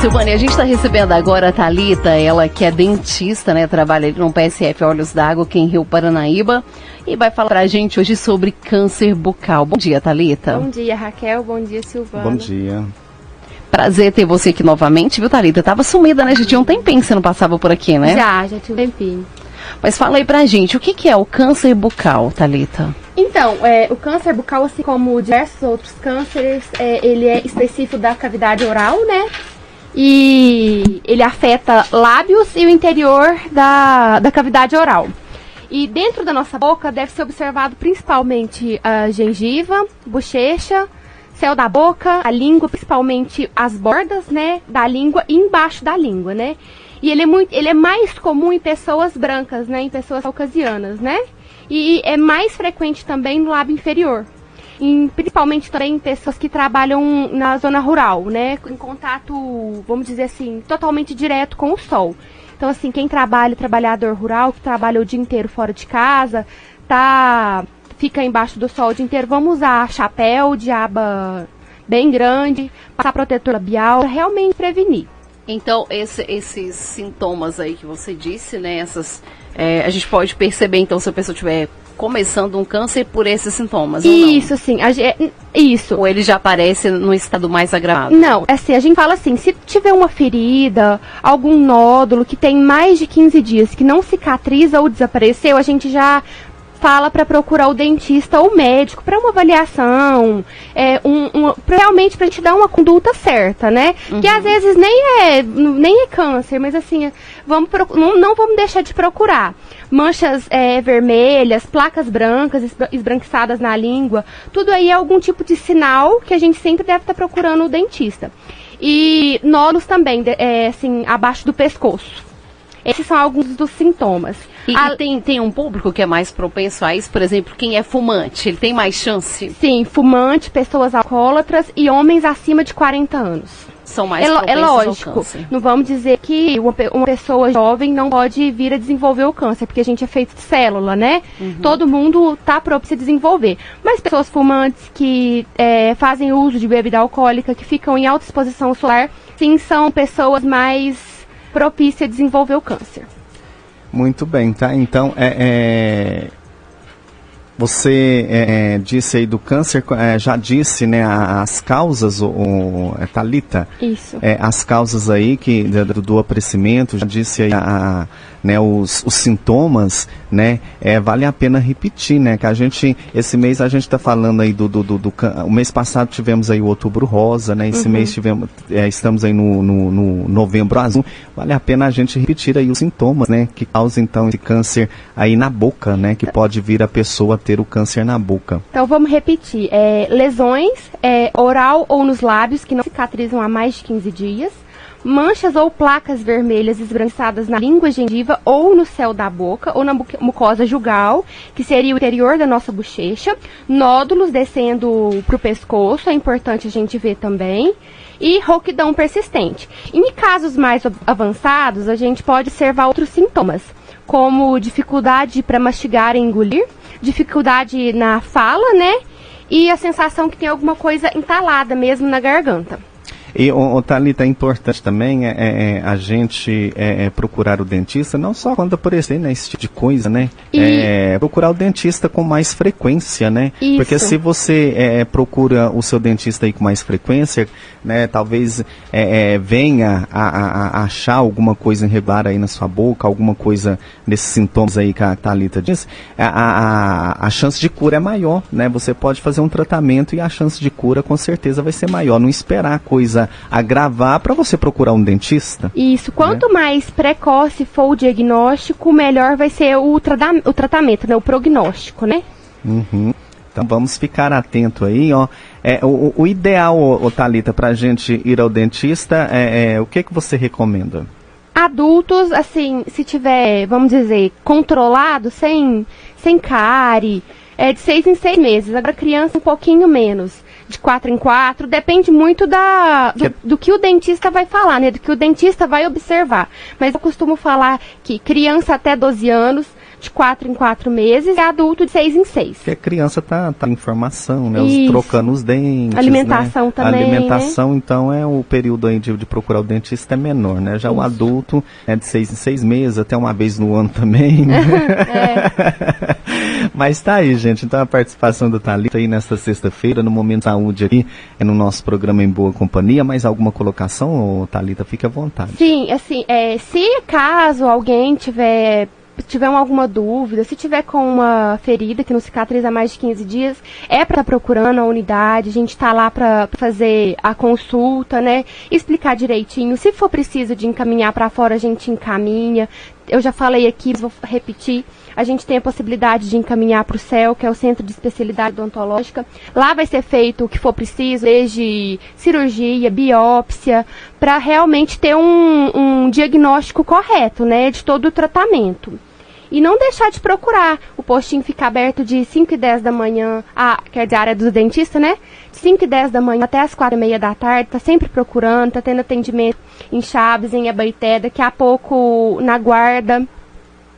Silvânia, a gente está recebendo agora a Thalita, ela que é dentista, né? Trabalha no PSF Olhos d'Água, aqui em Rio Paranaíba. E vai falar pra gente hoje sobre câncer bucal. Bom dia, Thalita. Bom dia, Raquel. Bom dia, Silvana. Bom dia. Prazer ter você aqui novamente, viu, Thalita? Tava sumida, né? Já tinha um tempinho que você não passava por aqui, né? Já, já tinha um tempinho. Mas fala aí pra gente, o que, que é o câncer bucal, Thalita? Então, é, o câncer bucal, assim como diversos outros cânceres, é, ele é específico da cavidade oral, né? E ele afeta lábios e o interior da, da cavidade oral. E dentro da nossa boca deve ser observado principalmente a gengiva, bochecha, céu da boca, a língua, principalmente as bordas, né, da língua e embaixo da língua, né? E ele é muito, ele é mais comum em pessoas brancas, né, em pessoas caucasianas, né? E é mais frequente também no lábio inferior. Em, principalmente também em pessoas que trabalham na zona rural, né, em contato, vamos dizer assim, totalmente direto com o sol. Então, assim, quem trabalha, trabalhador rural, que trabalha o dia inteiro fora de casa, tá, fica embaixo do sol o dia inteiro, vamos usar chapéu de aba bem grande, passar protetor labial, realmente prevenir. Então, esse, esses sintomas aí que você disse, né? Essas, é, a gente pode perceber, então, se a pessoa estiver começando um câncer por esses sintomas. Isso, sim. É, isso. Ou ele já aparece no estado mais agravado? Não, assim, a gente fala assim, se tiver uma ferida, algum nódulo que tem mais de 15 dias, que não cicatriza ou desapareceu, a gente já fala para procurar o dentista ou o médico para uma avaliação, é, um, um, realmente para a gente dar uma conduta certa, né? Uhum. Que às vezes nem é, nem é câncer, mas assim, vamos não, não vamos deixar de procurar. Manchas é, vermelhas, placas brancas, esbranquiçadas na língua, tudo aí é algum tipo de sinal que a gente sempre deve estar tá procurando o dentista. E nódulos também, é, assim, abaixo do pescoço. Esses são alguns dos sintomas. E, a... e, tem, tem um público que é mais propenso a isso, por exemplo, quem é fumante, ele tem mais chance? Sim, fumante, pessoas alcoólatras e homens acima de 40 anos. São mais é, é lógico. Não vamos dizer que uma, uma, pessoa jovem não pode vir a desenvolver o câncer, porque a gente é feito de célula, né? Uhum. Todo mundo está propício a desenvolver. Mas pessoas fumantes que é, fazem uso de bebida alcoólica, que ficam em alta exposição solar, sim, são pessoas mais propícia a desenvolver o câncer. Muito bem, tá? Então, é, é você é, é, disse aí do câncer, é, já disse, né, as causas, o, o é, Talita. Isso. É, as causas aí que do, do aparecimento, já disse aí a, a né, os, os, sintomas, né, é, vale a pena repetir, né, que a gente, esse mês a gente está falando aí do, do, do, do, o mês passado tivemos aí o outubro rosa, né, esse uhum. mês tivemos, é, estamos aí no, no, no, novembro azul, vale a pena a gente repetir aí os sintomas, né, que causam então esse câncer aí na boca, né, que pode vir a pessoa ter o câncer na boca. Então vamos repetir, é, lesões é, oral ou nos lábios que não cicatrizam há mais de 15 dias, manchas ou placas vermelhas esbranquiçadas na língua gengiva ou no céu da boca ou na mucosa jugal, que seria o interior da nossa bochecha, nódulos descendo para o pescoço, é importante a gente ver também, e rouquidão persistente. Em casos mais avançados, a gente pode observar outros sintomas, como dificuldade para mastigar e engolir, dificuldade na fala, né? E a sensação que tem alguma coisa entalada mesmo na garganta. E, o, Thalita, é importante também é, é, é a gente é, é, procurar o dentista, não só quando aparecer né, esse tipo de coisa, né? E... É, procurar o dentista com mais frequência, né? Isso. Porque se você procura o seu dentista aí com mais frequência, né, talvez venha a, a, a, achar alguma coisa irregular aí na sua boca, alguma coisa nesses sintomas aí que a Thalita disse, a, a, a chance de cura é maior, né? Você pode fazer um tratamento e a chance de cura com certeza vai ser maior. Não esperar a coisa coisa agravar para você procurar um dentista. Isso. Quanto né? mais precoce for o diagnóstico, melhor vai ser o, tra o tratamento, né? O prognóstico, né? Uhum. Então vamos ficar atento aí, ó. É, o, o ideal, ô, Thalita, para a gente ir ao dentista, é, é, o que, que você recomenda? Adultos, assim, se tiver, vamos dizer, controlado, sem, sem cárie, é de seis em seis meses. Agora criança um pouquinho menos de quatro em quatro, depende muito da, do, do, que o dentista vai falar, né? Do que o dentista vai observar. Mas eu costumo falar que criança até 12 anos de 4 em 4 meses e adulto de 6 em 6. Porque a criança tá, tá em formação, né? Os, trocando os dentes. Alimentação né? também. A alimentação, né? então, é o período aí de, de, procurar o dentista é menor, né? Já Isso. o adulto é de 6 em 6 meses, até uma vez no ano também. Né? é. Mas tá aí, gente. Então a participação do Thalita aí nesta sexta-feira, no Momento Saúde aqui, é no nosso programa Em Boa Companhia. Mais alguma colocação, Thalita? Fique à vontade. Sim, assim, é, se caso alguém tiver tiver alguma dúvida, se tiver com uma ferida que não cicatriza há mais de 15 dias, é para tá procurando a unidade, a gente está lá para fazer a consulta, né? Explicar direitinho. Se for preciso de encaminhar para fora, a gente encaminha. Eu já falei aqui, vou repetir a gente tem a possibilidade de encaminhar para o CEL, que é o Centro de Especialidade Odontológica. Lá vai ser feito o que for preciso, desde cirurgia, biópsia, para realmente ter um, um diagnóstico correto, né, de todo o tratamento. E não deixar de procurar. O postinho fica aberto de 5 e 10 da manhã, a, quer dizer, a área do dentista, né? De 5 e 10 da manhã até as 4 e meia da tarde, tá sempre procurando, tá tendo atendimento em Chaves, em Abaité, daqui a pouco na guarda.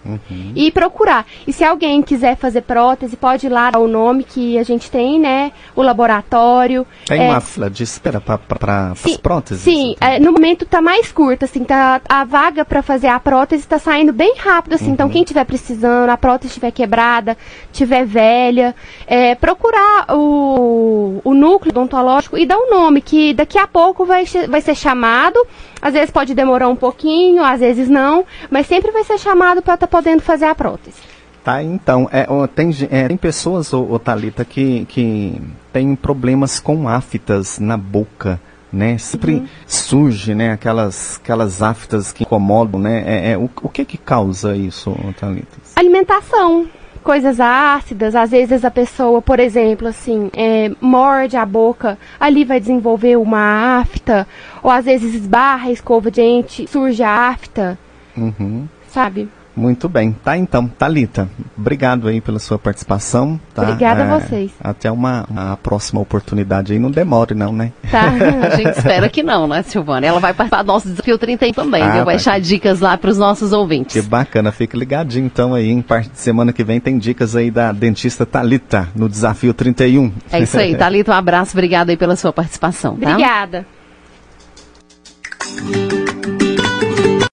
Uhum. E procurar. E se alguém quiser fazer prótese, pode ir lá dar o nome que a gente tem, né? O laboratório. Tem é, uma fila de espera para as próteses? Sim, então. é, no momento está mais curta, assim, tá, a vaga para fazer a prótese está saindo bem rápido, assim. Então, uhum. Então, quem tiver precisando, a prótese estiver quebrada, tiver velha, é, procurar o, o núcleo odontológico e dar o um nome, que daqui a pouco vai, vai ser chamado. Às vezes pode demorar um pouquinho, às vezes não, mas sempre vai ser chamado para estar tá podendo fazer a prótese. Tá, então, é, tem, é, tem pessoas, ô, ô, Thalita, que, que tem problemas com aftas na boca, né? Sempre uhum. surge, né, aquelas, aquelas aftas que incomodam, né? É, é o, o que que causa isso, Thalita? Alimentação coisas ácidas, às vezes a pessoa, por exemplo, assim, é, morde a boca, ali vai desenvolver uma afta, ou às vezes esbarra a escova de dente, surge a afta, uhum. sabe? Muito bem. Tá então, Talita, obrigado aí pela sua participação. Tá? Obrigada é, a vocês. Até uma, uma, próxima oportunidade aí. Não demore não, né? Tá, a gente espera que não, né, Silvana? Ela vai participar do nosso desafio 30 também, ah, Vai deixar dicas lá para os nossos ouvintes. Que bacana, fique ligadinho então aí. Em parte de semana que vem tem dicas aí da dentista Talita no desafio 31. É isso aí, Talita, um abraço, obrigado aí pela sua participação. Tá? Obrigada.